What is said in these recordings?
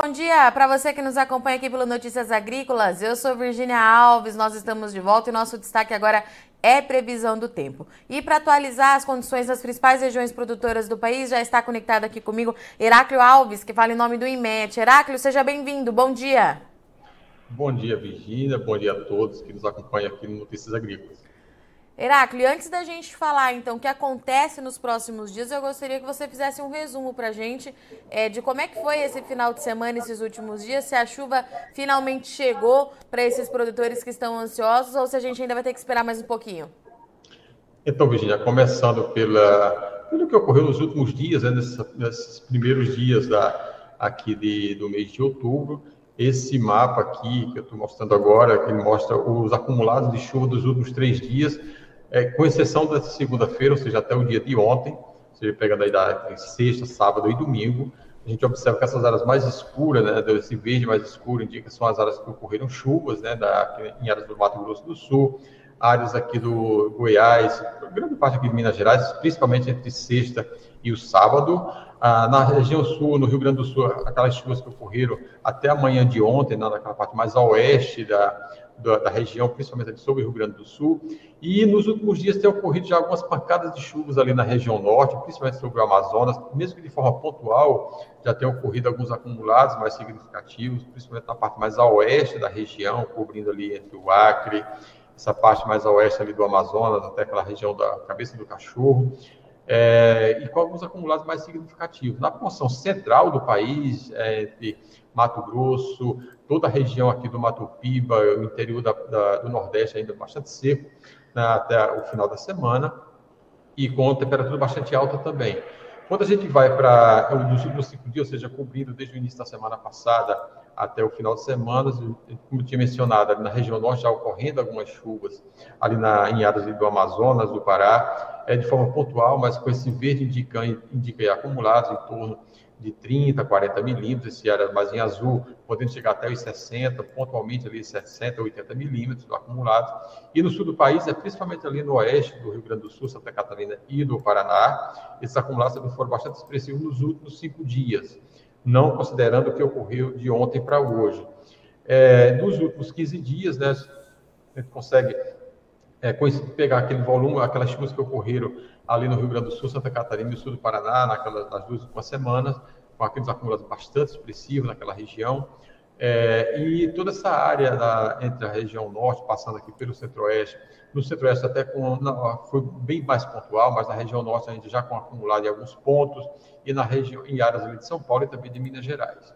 Bom dia para você que nos acompanha aqui pelo Notícias Agrícolas. Eu sou Virginia Alves, nós estamos de volta e nosso destaque agora é previsão do tempo. E para atualizar as condições das principais regiões produtoras do país, já está conectado aqui comigo Heráclio Alves, que fala em nome do IMET. Heráclio, seja bem-vindo, bom dia. Bom dia, Virginia, bom dia a todos que nos acompanham aqui no Notícias Agrícolas. Heráclio, antes da gente falar então o que acontece nos próximos dias, eu gostaria que você fizesse um resumo para a gente é, de como é que foi esse final de semana, esses últimos dias, se a chuva finalmente chegou para esses produtores que estão ansiosos ou se a gente ainda vai ter que esperar mais um pouquinho. Então, Virginia, começando pela, pelo que ocorreu nos últimos dias, né, nesses, nesses, primeiros dias da, aqui de, do mês de outubro, esse mapa aqui que eu estou mostrando agora, que mostra os acumulados de chuva dos últimos três dias, é, com exceção da segunda-feira, ou seja, até o dia de ontem, seja, pegando aí da sexta, sábado e domingo, a gente observa que essas áreas mais escuras, né, desse verde mais escuro, indica que são as áreas que ocorreram chuvas, né, da, em áreas do Mato Grosso do Sul, áreas aqui do Goiás, grande parte aqui de Minas Gerais, principalmente entre sexta e o sábado. Ah, na região sul, no Rio Grande do Sul, aquelas chuvas que ocorreram até a manhã de ontem, né, naquela parte mais a oeste da, da, da, região, principalmente ali sobre o Rio Grande do Sul. E nos últimos dias tem ocorrido já algumas pancadas de chuvas ali na região norte, principalmente sobre o Amazonas, mesmo que de forma pontual, já tem ocorrido alguns acumulados mais significativos, principalmente na parte mais a oeste da região, cobrindo ali entre o Acre, essa parte mais a oeste ali do Amazonas, até aquela região da cabeça do cachorro. É, e com alguns acumulados mais significativos. Na porção central do país, é, entre Mato Grosso, toda a região aqui do Mato Piba, o interior da, da, do Nordeste ainda bastante seco né, até o final da semana e com temperatura bastante alta também. Quando a gente vai para os últimos cinco dias, ou seja, cobrindo desde o início da semana passada até o final de semana, como eu tinha mencionado, na região norte já ocorrendo algumas chuvas, ali na, em áreas do Amazonas, do Pará, é de forma pontual, mas com esse verde indica, indica acumulados em torno de 30, 40 milímetros, esse área mais em azul, podendo chegar até os 60, pontualmente ali 60, 80 milímetros acumulados. E no sul do país, é principalmente ali no oeste do Rio Grande do Sul, Santa Catarina e do Paraná, esses acumulados também foram bastante expressivos nos últimos cinco dias, não considerando o que ocorreu de ontem para hoje. É, nos últimos 15 dias, né, a gente consegue é, pegar aquele volume, aquelas chuvas que ocorreram ali no Rio Grande do Sul, Santa Catarina e sul do Paraná, naquelas, nas duas últimas semanas, com aqueles acumulados bastante expressivos naquela região. É, e toda essa área da, entre a região norte, passando aqui pelo centro-oeste, no centro-oeste até com, não, foi bem mais pontual, mas na região norte a gente já com acumulado em alguns pontos, e na região, em áreas de São Paulo e também de Minas Gerais.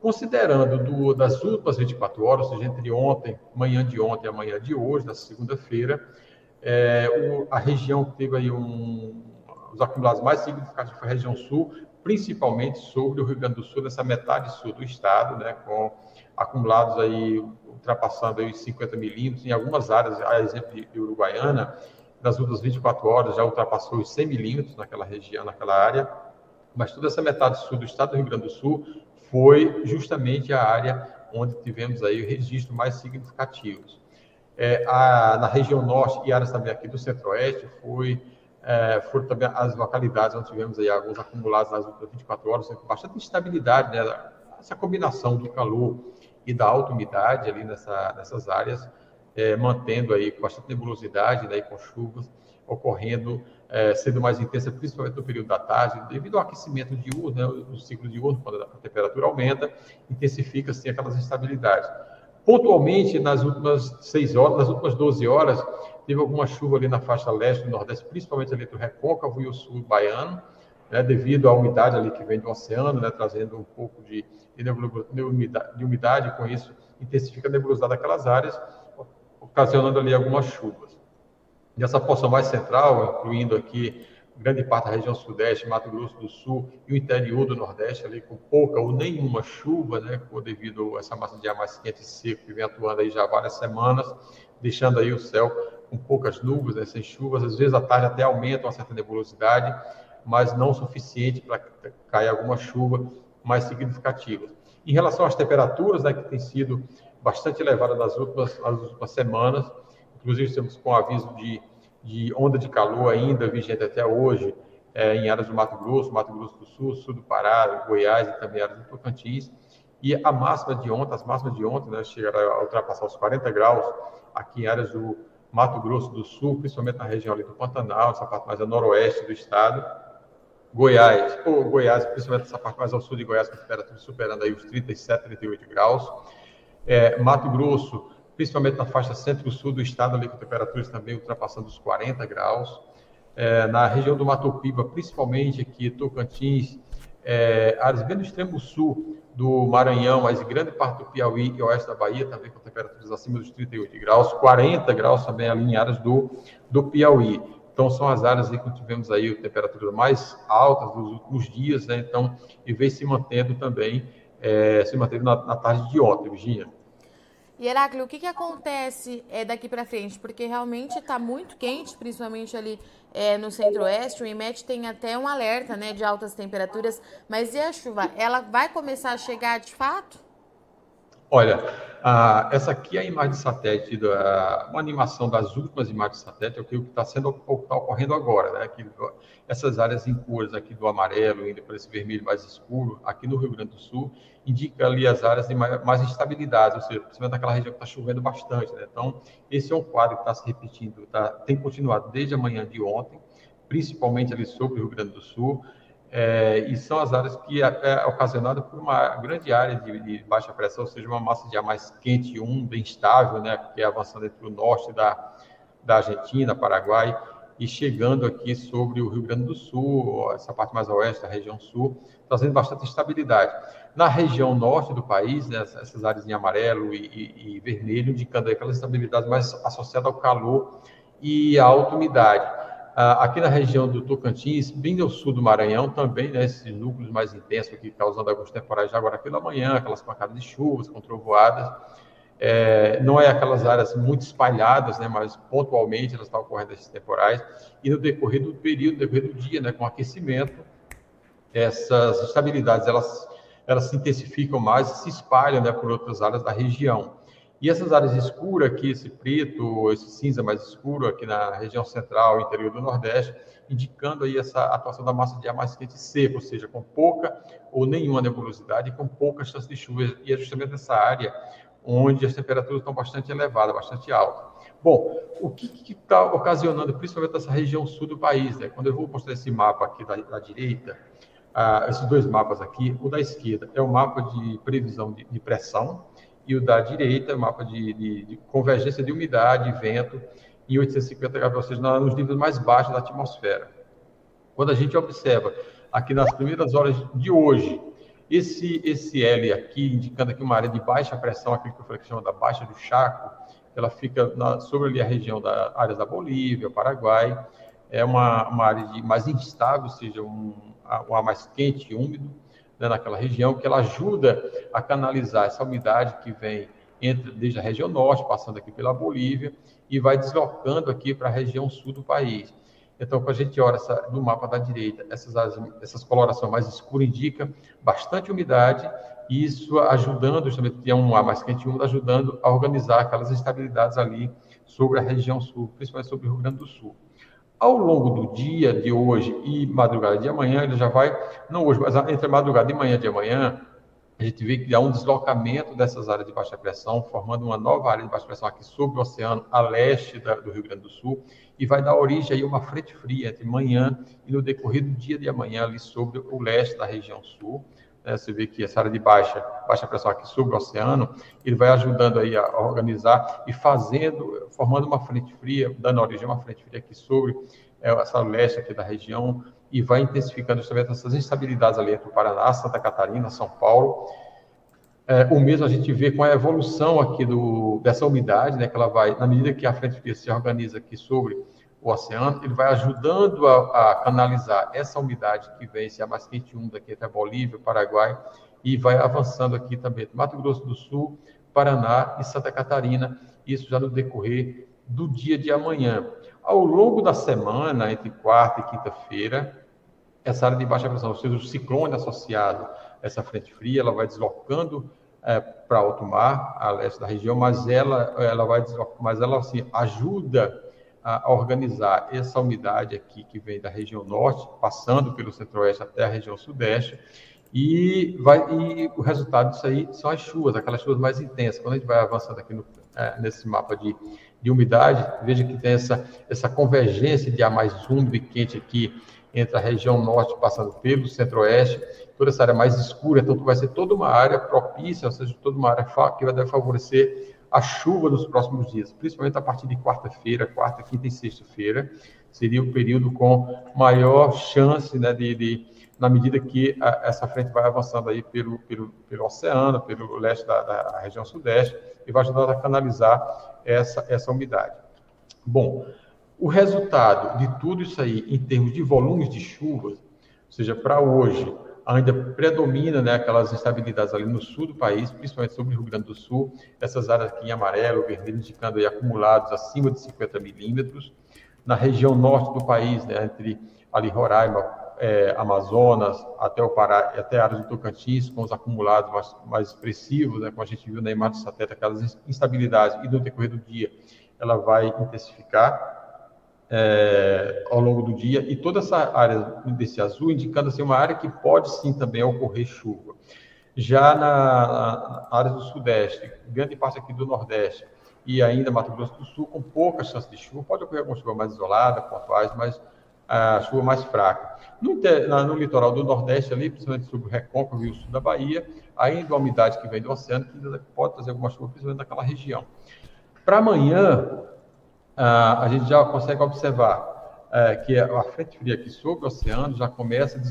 Considerando do, das últimas 24 horas, ou seja, entre ontem, manhã de ontem e amanhã de hoje, na segunda-feira, é, o, a região teve aí um, os acumulados mais significativos foi a região sul, principalmente sobre o Rio Grande do Sul, nessa metade sul do estado, né, com acumulados aí ultrapassando aí os 50 milímetros, em algumas áreas, a exemplo de Uruguaiana, nas últimas 24 horas já ultrapassou os 100 milímetros naquela região, naquela área, mas toda essa metade sul do estado do Rio Grande do Sul foi justamente a área onde tivemos aí registros mais significativos. É, a, na região norte e áreas também aqui do centro-oeste, foi, é, foram também as localidades onde tivemos aí alguns acumulados nas últimas 24 horas, com bastante instabilidade, né? essa combinação do calor e da alta umidade ali nessa, nessas áreas, é, mantendo aí com bastante nebulosidade, né, com chuvas ocorrendo, é, sendo mais intensa, principalmente no período da tarde, devido ao aquecimento diurno, né, o ciclo diurno, quando a temperatura aumenta, intensifica-se aquelas instabilidades. Pontualmente, nas últimas seis horas, nas últimas 12 horas, teve alguma chuva ali na faixa leste do Nordeste, principalmente ali do Recôncavo e o sul baiano, né, devido à umidade ali que vem do oceano, né, trazendo um pouco de, de, umidade, de umidade, com isso intensifica a nebulosidade daquelas áreas, ocasionando ali algumas chuvas. Nessa porção mais central, incluindo aqui grande parte da região sudeste, Mato Grosso do Sul e o interior do Nordeste, ali com pouca ou nenhuma chuva, né, devido a essa massa de ar mais quente e seco que vem atuando aí já há várias semanas, deixando aí o céu com poucas nuvens, né, sem chuvas, às vezes à tarde até aumenta uma certa nebulosidade, mas não suficiente para cair alguma chuva mais significativa. Em relação às temperaturas, né, que tem sido bastante elevada nas últimas, nas últimas semanas, inclusive estamos com aviso de de onda de calor ainda vigente até hoje, é, em áreas do Mato Grosso, Mato Grosso do Sul, sul do Pará, Goiás e também áreas do Tocantins. E a máxima de ontem, as máximas de ontem, né, chegaram a ultrapassar os 40 graus aqui em áreas do Mato Grosso do Sul, principalmente na região ali do Pantanal, essa parte mais a noroeste do estado. Goiás, ou Goiás, principalmente essa parte mais ao sul de Goiás, com temperatura superando aí os 37, 38 graus. É, Mato Grosso, principalmente na faixa centro-sul do estado, ali com temperaturas também ultrapassando os 40 graus é, na região do Mato Piba, principalmente aqui, Tocantins, é, áreas bem no extremo sul do Maranhão, mas grande parte do Piauí e oeste da Bahia, também com temperaturas acima dos 38 graus, 40 graus também ali em áreas do, do Piauí. Então, são as áreas aí que tivemos aí temperaturas mais altas nos últimos dias, né? Então, e vem se mantendo também, é, se mantendo na, na tarde de ontem, Virginia. E Heráclio, o que, que acontece é, daqui para frente? Porque realmente está muito quente, principalmente ali é, no centro-oeste. O IMET tem até um alerta né, de altas temperaturas. Mas e a chuva? Ela vai começar a chegar de fato? Olha, essa aqui é a imagem de satélite, da, uma animação das últimas imagens de satélite, é o que está sendo está ocorrendo agora, né? Aqui, essas áreas em cores aqui do amarelo, indo para esse vermelho mais escuro, aqui no Rio Grande do Sul, indica ali as áreas de mais, mais instabilidade, ou seja, principalmente naquela região que está chovendo bastante, né? Então, esse é um quadro que está se repetindo, tá, tem continuado desde a manhã de ontem, principalmente ali sobre o Rio Grande do Sul, é, e são as áreas que é, é ocasionada por uma grande área de, de, baixa pressão, ou seja, uma massa de ar mais quente e úmida, instável, né, que é avançando entre o norte da, da Argentina, Paraguai, e chegando aqui sobre o Rio Grande do Sul, essa parte mais oeste da região sul, trazendo bastante instabilidade. Na região norte do país, né, essas áreas em amarelo e, e, e vermelho, indicando aquela estabilidade mais associada ao calor e à alta umidade. Ah, aqui na região do Tocantins, bem ao sul do Maranhão, também, né, esses núcleos mais intensos aqui, causando alguns temporais já agora pela manhã, aquelas pancadas de chuvas com trovoadas. É, não é aquelas áreas muito espalhadas, né, mas pontualmente elas estão ocorrendo esses temporais. E no decorrer do período, no decorrer do dia, né, com aquecimento, essas estabilidades elas, elas se intensificam mais e se espalham né, por outras áreas da região. E essas áreas escuras aqui, esse preto, esse cinza mais escuro aqui na região central, interior do Nordeste, indicando aí essa atuação da massa de ar mais quente seco, ou seja, com pouca ou nenhuma nebulosidade e com pouca chance de chuva. E é justamente nessa área onde as temperaturas estão bastante elevadas, bastante altas. Bom, o que está ocasionando, principalmente essa região sul do país, né? Quando eu vou mostrar esse mapa aqui da, da direita, ah, esses dois mapas aqui, o da esquerda é o mapa de previsão de, de pressão, e o da direita mapa de, de, de convergência de umidade e vento em 850 graus, ou seja, nos níveis mais baixos da atmosfera. Quando a gente observa aqui nas primeiras horas de hoje, esse, esse L aqui, indicando aqui uma área de baixa pressão, aquilo que eu falei que chama da baixa do Chaco, ela fica na, sobre ali a região da áreas da Bolívia, Paraguai, é uma, uma área de, mais instável, ou seja, um, um ar mais quente e úmido, né, naquela região, que ela ajuda a canalizar essa umidade que vem entre, desde a região norte, passando aqui pela Bolívia, e vai deslocando aqui para a região sul do país. Então, quando a gente olha essa, no mapa da direita, essas, essas colorações mais escuras indicam bastante umidade, e isso ajudando, justamente, tem um ar mais quente úmido, ajudando a organizar aquelas instabilidades ali sobre a região sul, principalmente sobre o Rio Grande do Sul. Ao longo do dia de hoje e madrugada de amanhã, ele já vai, não hoje, mas entre madrugada e manhã de amanhã, a gente vê que há um deslocamento dessas áreas de baixa pressão, formando uma nova área de baixa pressão aqui sobre o oceano, a leste da, do Rio Grande do Sul, e vai dar origem a uma frente fria entre manhã e no decorrer do dia de amanhã ali sobre o leste da região sul. Né? Você vê que essa área de baixa, baixa pressão aqui sobre o oceano, ele vai ajudando aí a organizar e fazendo, formando uma frente fria, dando origem a uma frente fria aqui sobre é, essa leste aqui da região e vai intensificando justamente essas instabilidades ali entre o Paraná, Santa Catarina, São Paulo. É, o mesmo a gente vê com a evolução aqui do, dessa umidade, né, que ela vai, na medida que a frente fria se organiza aqui sobre o oceano, ele vai ajudando a, a canalizar essa umidade que vem, se é mais quente úmida aqui até Bolívia, Paraguai, e vai avançando aqui também Mato Grosso do Sul, Paraná e Santa Catarina, isso já no decorrer do dia de amanhã. Ao longo da semana, entre quarta e quinta-feira, essa área de baixa pressão, ou seja, o ciclone associado a essa frente fria, ela vai deslocando é, para alto mar, a leste da região, mas ela, ela vai deslocando, mas ela assim, ajuda a organizar essa umidade aqui que vem da região norte, passando pelo centro-oeste até a região sudeste, e, vai, e o resultado disso aí são as chuvas, aquelas chuvas mais intensas. Quando a gente vai avançando aqui no, é, nesse mapa de, de umidade, veja que tem essa, essa convergência de ar mais úmido e quente aqui entre a região norte, passando pelo centro-oeste, toda essa área mais escura, então vai ser toda uma área propícia, ou seja, toda uma área que vai favorecer a chuva nos próximos dias, principalmente a partir de quarta-feira, quarta, quinta e sexta-feira, seria o período com maior chance, né, de, de na medida que a, essa frente vai avançando aí pelo, pelo, pelo oceano, pelo leste da, da região sudeste, e vai ajudar a canalizar essa, essa umidade. Bom, o resultado de tudo isso aí, em termos de volumes de chuvas, ou seja, para hoje, ainda predomina né, aquelas instabilidades ali no sul do país, principalmente sobre o Rio Grande do Sul, essas áreas aqui em amarelo, vermelho, indicando aí acumulados acima de 50 milímetros. Na região norte do país, né, entre ali Roraima, é, Amazonas, até o Pará, até áreas do Tocantins, com os acumulados mais, mais expressivos, né, como a gente viu na imagem de satélite, aquelas instabilidades, e no decorrer do dia ela vai intensificar é, ao longo do dia, e toda essa área desse azul indicando assim, uma área que pode sim também ocorrer chuva. Já na, na área do sudeste, grande parte aqui do nordeste e ainda Mato Grosso do Sul, com pouca chance de chuva, pode ocorrer alguma chuva mais isolada, pontuais, mas a chuva mais fraca. No, no, litoral do Nordeste, ali, principalmente sobre o Recôncavo e o sul da Bahia, ainda a umidade que vem do oceano, que pode trazer alguma chuva, principalmente naquela região. Para amanhã, ah, a gente já consegue observar é, que a frente fria aqui sobre o oceano já começa a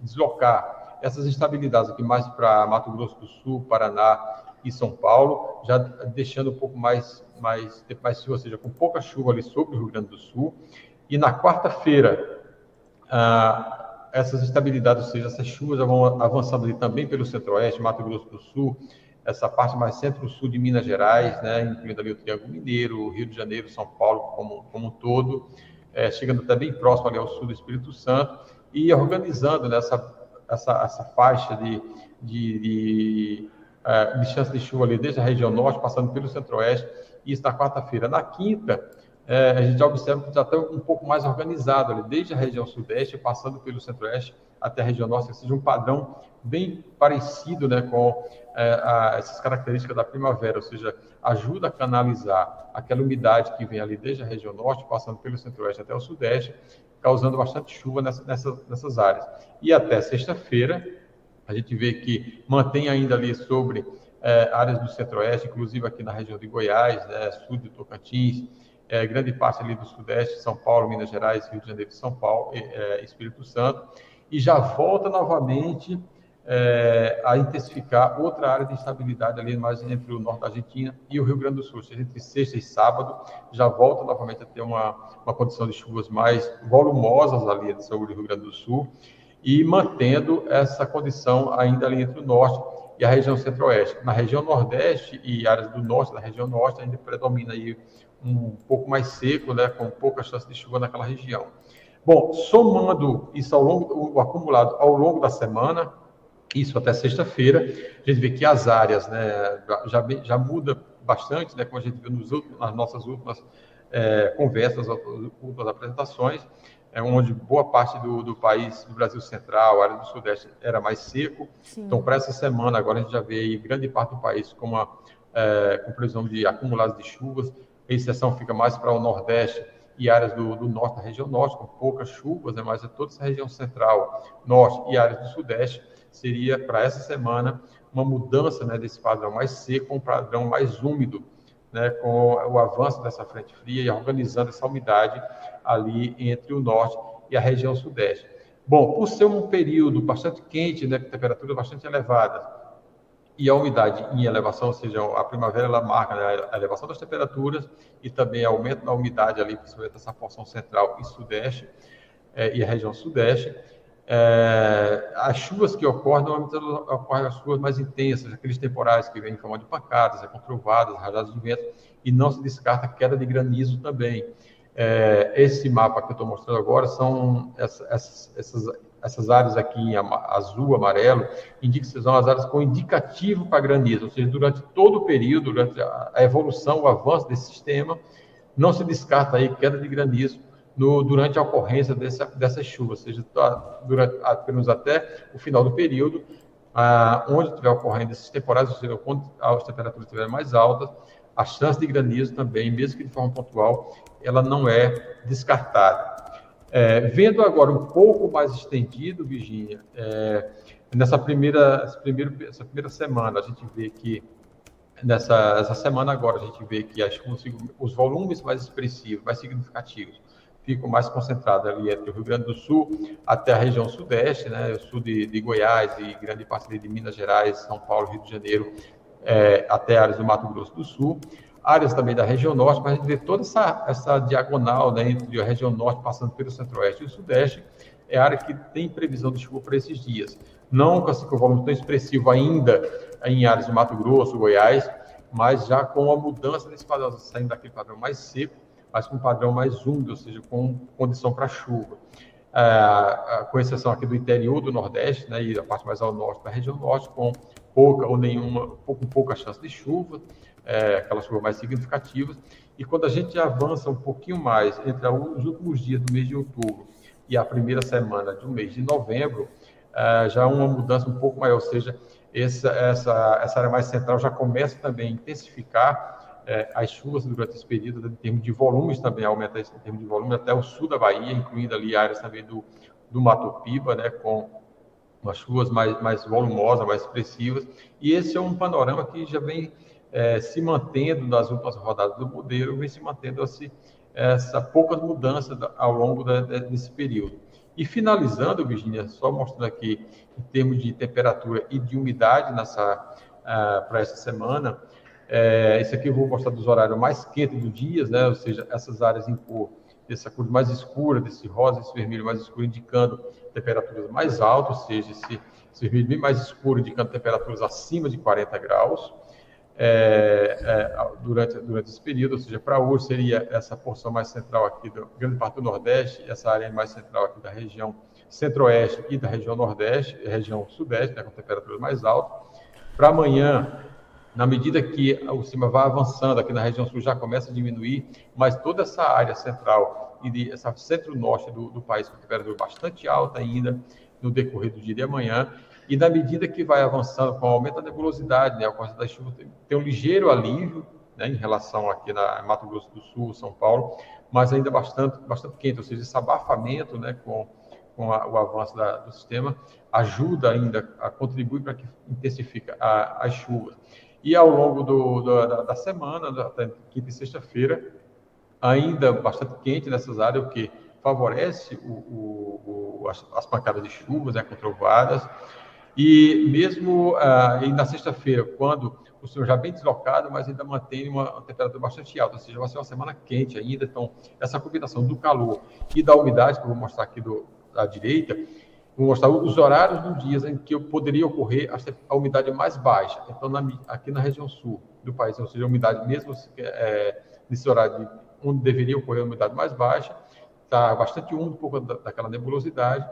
deslocar essas instabilidades aqui mais para Mato Grosso do Sul, Paraná e São Paulo, já deixando um pouco mais, mais, mais ou seja, com pouca chuva ali sobre o Rio Grande do Sul. E na quarta-feira, ah, essas instabilidades, ou seja, essas chuvas vão avançando ali também pelo centro-oeste, Mato Grosso do Sul, essa parte mais centro-sul de Minas Gerais, né, incluindo ali o Triângulo Mineiro, Rio de Janeiro, São Paulo como, como um todo, é, chegando até bem próximo ali ao sul do Espírito Santo, e organizando nessa né, essa, essa faixa de, de, de, uh, de chance de chuva ali desde a região norte, passando pelo centro-oeste, isso na quarta-feira. Na quinta, é, a gente já observa que já está um pouco mais organizado ali, desde a região sudeste, passando pelo centro-oeste até a região norte, seja, um padrão bem parecido né, com é, a, essas características da primavera, ou seja, ajuda a canalizar aquela umidade que vem ali desde a região norte, passando pelo centro-oeste até o sudeste, causando bastante chuva nessa, nessa, nessas áreas. E até sexta-feira, a gente vê que mantém ainda ali sobre é, áreas do centro-oeste, inclusive aqui na região de Goiás, né, sul de Tocantins, é, grande parte ali do Sudeste, São Paulo, Minas Gerais, Rio de Janeiro, São Paulo, é, Espírito Santo, e já volta novamente é, a intensificar outra área de instabilidade ali mais entre o norte da Argentina e o Rio Grande do Sul. Ou seja, entre sexta e sábado já volta novamente a ter uma, uma condição de chuvas mais volumosas ali sobre o Rio Grande do Sul e mantendo essa condição ainda ali entre o norte e a região centro-oeste. Na região nordeste e áreas do norte da região norte ainda predomina aí um pouco mais seco, né, com pouca chance de chuva naquela região. Bom, somando isso ao longo, o acumulado ao longo da semana, isso até sexta-feira, a gente vê que as áreas, né, já, já muda bastante, né, como a gente viu nos últimos, nas nossas últimas é, conversas, últimas apresentações, é onde boa parte do, do país, do Brasil Central, área do Sudeste, era mais seco. Sim. Então, para essa semana, agora a gente já vê aí grande parte do país com uma é, com previsão de acumulados de chuvas, a exceção fica mais para o Nordeste e áreas do, do, norte, da região norte, com poucas chuvas, né, mas toda essa região central, norte e áreas do sudeste, seria para essa semana uma mudança né, desse padrão mais seco, um padrão mais úmido, né, com o avanço dessa frente fria e organizando essa umidade ali entre o norte e a região sudeste. Bom, por ser um período bastante quente, né, com temperaturas bastante elevadas, e a umidade em elevação, ou seja, a primavera ela marca né, a elevação das temperaturas e também aumento da umidade ali, principalmente essa porção central e sudeste é, e a região sudeste. É, as chuvas que ocorrem, normalmente ocorrem as chuvas mais intensas, aqueles temporais que vêm em forma de pancadas, é, com trovadas, rajadas de vento, e não se descarta queda de granizo também. É, esse mapa que eu estou mostrando agora são essas áreas aqui em azul, amarelo, indicam que são as áreas com indicativo para granizo, ou seja, durante todo o período, durante a evolução, o avanço desse sistema, não se descarta aí queda de granizo no, durante a ocorrência dessa, dessas chuvas, ou seja, tá, durante, pelo menos até o final do período, ah, onde estiver ocorrendo esses temporais, ou seja, quando as temperaturas estiverem mais altas, a chance de granizo também, mesmo que de forma pontual, ela não é descartada. É, vendo agora um pouco mais estendido, Virginia, é, nessa primeira, essa primeira, essa primeira semana, a gente vê que nessa essa semana agora a gente vê que as, os volumes mais expressivos, mais significativos, ficam mais concentrados ali entre o Rio Grande do Sul até a região sudeste, né, o sul de, de Goiás e grande parte de Minas Gerais, São Paulo, Rio de Janeiro, é, até áreas do Mato Grosso do Sul, áreas também da região norte, mas a gente vê toda essa, essa diagonal né, entre a região norte passando pelo centro-oeste e o sudeste, é a área que tem previsão de chuva para esses dias. Não com, assim, o volume tão expressivo ainda em áreas de Mato Grosso, Goiás, mas já com a mudança desse padrão, saindo daquele padrão mais seco, mas com um padrão mais úmido, ou seja, com condição para chuva. É, com exceção aqui do interior do Nordeste, né, e a parte mais ao norte da região norte, com pouca ou nenhuma, com pouca chance de chuva, é, aquelas chuvas mais significativas. E quando a gente avança um pouquinho mais entre os últimos dias do mês de outubro e a primeira semana do mês de novembro, é, já uma mudança um pouco maior, ou seja, essa, essa, essa área mais central já começa também a intensificar é, as chuvas durante esse período, em termos de volumes também, aumenta em termos de volume até o sul da Bahia, incluindo ali áreas também do, do Mato Piba, né, com umas chuvas mais, mais volumosas, mais expressivas. E esse é um panorama que já vem é, se mantendo nas últimas rodadas do modelo, vem se mantendo assim, essa poucas mudanças ao longo da, desse período. E finalizando, Virginia, só mostrando aqui em termos de temperatura e de umidade nessa uh, para essa semana, é, esse aqui eu vou mostrar dos horários mais quentes do dia, né? ou seja, essas áreas em cor, dessa cor mais escura, desse rosa, esse vermelho mais escuro, indicando temperaturas mais altas, ou seja, esse, esse vermelho bem mais escuro, indicando temperaturas acima de 40 graus é, é, durante, durante esse período, ou seja, para hoje seria essa porção mais central aqui, da grande parte do Nordeste, essa área mais central aqui da região Centro-Oeste e da região Nordeste, região Sudeste, né, com temperaturas mais altas. Para amanhã, na medida que o cima vai avançando aqui na região sul, já começa a diminuir, mas toda essa área central e de, essa centro-norte do, do país com temperatura bastante alta ainda no decorrer do dia de amanhã, e na medida que vai avançando com o aumento da nebulosidade, né, a ocorrência das chuvas tem, tem um ligeiro alívio né, em relação aqui na Mato Grosso do Sul, São Paulo, mas ainda bastante, bastante quente, ou seja, esse abafamento né, com, com a, o avanço da, do sistema ajuda ainda a contribuir para que intensifique a, as chuvas. E ao longo do, do, da, da, semana, até quinta e sexta-feira, ainda bastante quente nessas áreas, o que favorece o, o, o, as, as, pancadas de chuvas né, com trovadas, e mesmo ah, na sexta-feira, quando o senhor já bem deslocado, mas ainda mantém uma, temperatura bastante alta, ou seja, vai ser uma semana quente ainda. Então, essa combinação do calor e da umidade, que eu vou mostrar aqui do, da direita, vou mostrar os horários dos dias em que poderia ocorrer a, a umidade mais baixa. Então, na, aqui na região sul do país, ou seja, a umidade mesmo é, nesse horário de, onde deveria ocorrer a umidade mais baixa, está bastante úmido por conta daquela nebulosidade.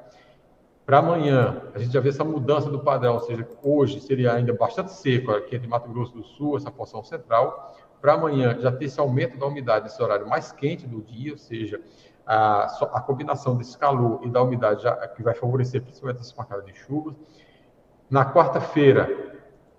Para amanhã, a gente já vê essa mudança do padrão, ou seja, hoje seria ainda bastante seco aqui entre Mato Grosso do Sul, essa porção central. Para amanhã, já ter esse aumento da umidade, esse horário mais quente do dia, ou seja, a, a combinação desse calor e da umidade já, que vai favorecer principalmente essa pancada de chuvas. Na quarta-feira,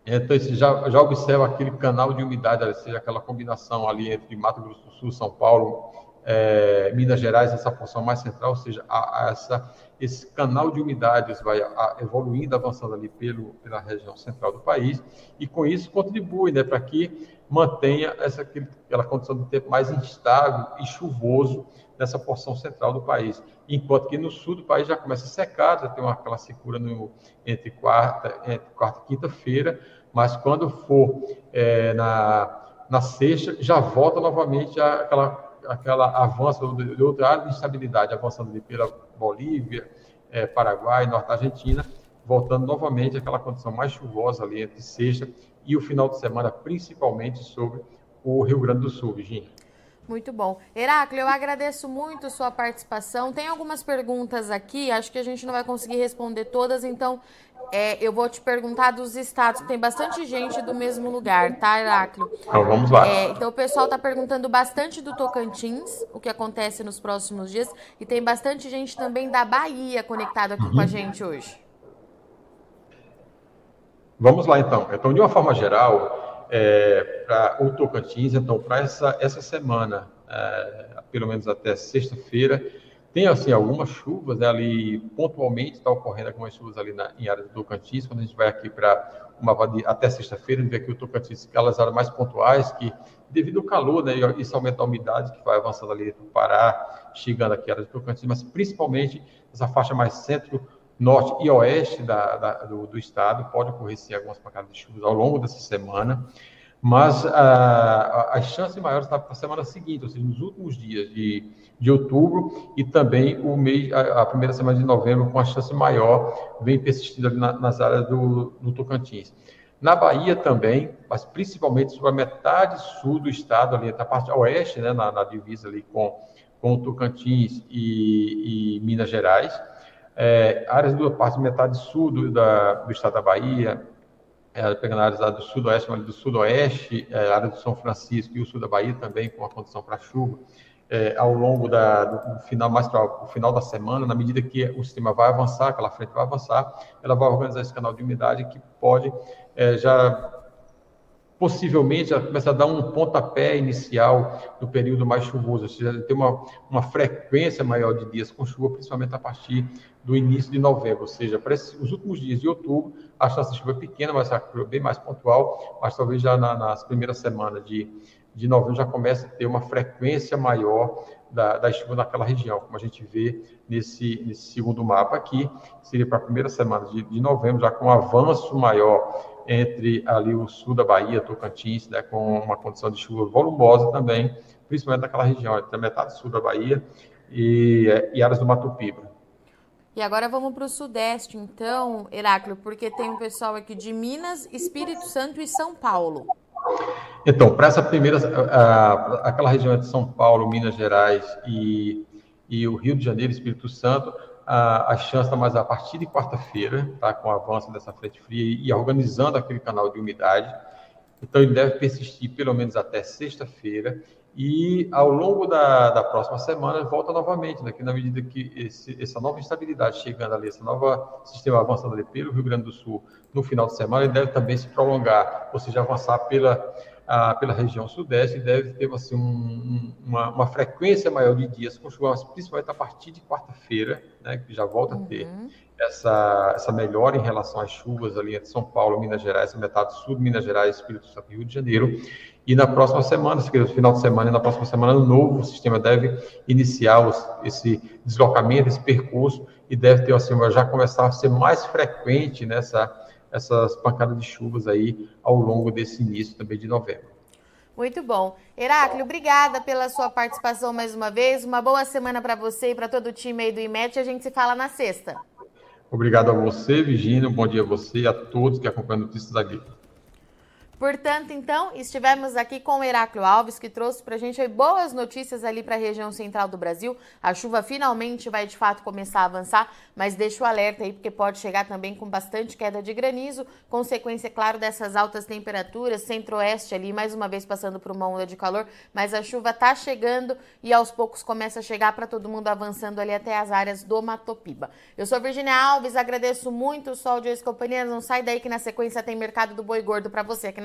então, já, já observa aquele canal de umidade, ou seja, aquela combinação ali entre Mato Grosso do Sul, São Paulo, é, Minas Gerais, essa porção mais central, ou seja, a, a essa esse canal de umidades vai evoluindo, avançando ali pelo, pela região central do país, e com isso contribui né, para que mantenha essa, aquela condição de tempo mais instável e chuvoso nessa porção central do país. Enquanto que no sul do país já começa a secar, já tem uma, aquela secura no, entre quarta, entre quarta e quinta-feira, mas quando for é, na, na sexta, já volta novamente aquela aquela avanço de outra área de instabilidade, avançando ali pela Bolívia, é, Paraguai, Norte Argentina, voltando novamente àquela condição mais chuvosa ali entre sexta e o final de semana, principalmente sobre o Rio Grande do Sul, Virginia. Muito bum Heráclio, eu agradeço muito sua participação. Tem algumas perguntas aqui, acho que a gente não vai conseguir responder todas, então é, eu vou te perguntar dos estados, tem bastante gente do mesmo lugar, tá, Heráclio? Então vamos lá. É, então o pessoal está perguntando bastante do Tocantins, o que acontece nos próximos dias, e tem bastante gente também da Bahia conectado aqui uhum. com a uhum. gente hoje. Vamos lá então. Então, de uma forma geral, é, para o Tocantins, então, para essa, essa semana, é, pelo menos até sexta-feira, tem, assim, algumas chuvas né, ali, pontualmente está ocorrendo algumas chuvas ali na, em área do Tocantins. Quando a gente vai aqui para uma até sexta-feira, a gente vê aqui o Tocantins, aquelas áreas mais pontuais, que devido ao calor, né, isso aumenta a umidade que vai avançando ali para o Pará, chegando aqui a área do Tocantins, mas principalmente essa faixa mais centro, norte e oeste da, da, do, do, estado, pode ocorrer sim algumas pancadas de chuvas ao longo dessa semana mas a, a chance maior está para a semana seguinte, ou seja, nos últimos dias de, de outubro e também o mês, a, a, primeira semana de novembro, com a chance maior, vem persistindo ali na, nas áreas do, do Tocantins. Na Bahia também, mas principalmente sobre a metade sul do estado, ali na parte oeste, né, na, na divisa ali com, com Tocantins e, e Minas Gerais. É, áreas da parte metade sul do, da, do estado da Bahia, é, pegando áreas do sudoeste, do sudoeste, é, área do São Francisco e o sul da Bahia também, com a condição para chuva, é, ao longo da, do final, mais para o final da semana, na medida que o sistema vai avançar, aquela frente vai avançar, ela vai organizar esse canal de umidade que pode é, já possivelmente já começa a dar um pontapé inicial do período mais chuvoso, ou seja, tem uma, uma frequência maior de dias com chuva, principalmente a partir do início de novembro, ou seja, para esses, os últimos dias de outubro, a chance de chuva é pequena, mas é bem mais pontual, mas talvez já na, nas primeiras semanas de, de novembro já comece a ter uma frequência maior da, da chuva naquela região, como a gente vê nesse, nesse segundo mapa aqui, seria para a primeira semana de, de novembro, já com um avanço maior entre ali o sul da Bahia, Tocantins, né, com uma condição de chuva volumosa também, principalmente naquela região, entre a metade sul da Bahia e, e áreas do Mato Piba. E agora vamos para o Sudeste, então, Heráclio, porque tem um pessoal aqui de Minas, Espírito Santo e São Paulo. Então, para essa primeira, a, aquela região de São Paulo, Minas Gerais e, e o Rio de Janeiro, Espírito Santo, a, a chance está mais a partir de quarta-feira, tá, com o avanço dessa frente fria e, e organizando aquele canal de umidade. Então, ele deve persistir pelo menos até sexta-feira e ao longo da, da próxima semana volta novamente, né, que na medida que esse, essa nova instabilidade chegando ali, esse novo sistema avançando ali pelo Rio Grande do Sul no final de semana, ele deve também se prolongar, ou seja, avançar pela, a, pela região sudeste deve ter assim, um, uma, uma, frequência maior de dias com chuva, principalmente a partir de quarta-feira, né, que já volta a ter uhum. essa, essa melhora em relação às chuvas ali entre São Paulo, Minas Gerais, metade sul de Minas Gerais, Espírito Santo e Rio de Janeiro, e na próxima semana, no final de semana e na próxima semana, o novo sistema deve iniciar os, esse deslocamento, esse percurso, e deve ter, assim, já começar a ser mais frequente nessa essas pancadas de chuvas aí ao longo desse início também de novembro. Muito bom. Heráclio, obrigada pela sua participação mais uma vez. Uma boa semana para você e para todo o time aí do IMET. A gente se fala na sexta. Obrigado a você, Virginia. Um bom dia a você e a todos que acompanham Notícias Agrícolas. Portanto, então, estivemos aqui com o Heráclio Alves, que trouxe para a gente boas notícias ali para a região central do Brasil. A chuva finalmente vai de fato começar a avançar, mas deixa o alerta aí, porque pode chegar também com bastante queda de granizo, consequência, claro, dessas altas temperaturas, centro-oeste ali, mais uma vez passando por uma onda de calor, mas a chuva está chegando e aos poucos começa a chegar para todo mundo avançando ali até as áreas do Matopiba. Eu sou Virginia Alves, agradeço muito o sol de ex-companhia, não sai daí que na sequência tem Mercado do Boi Gordo para você aqui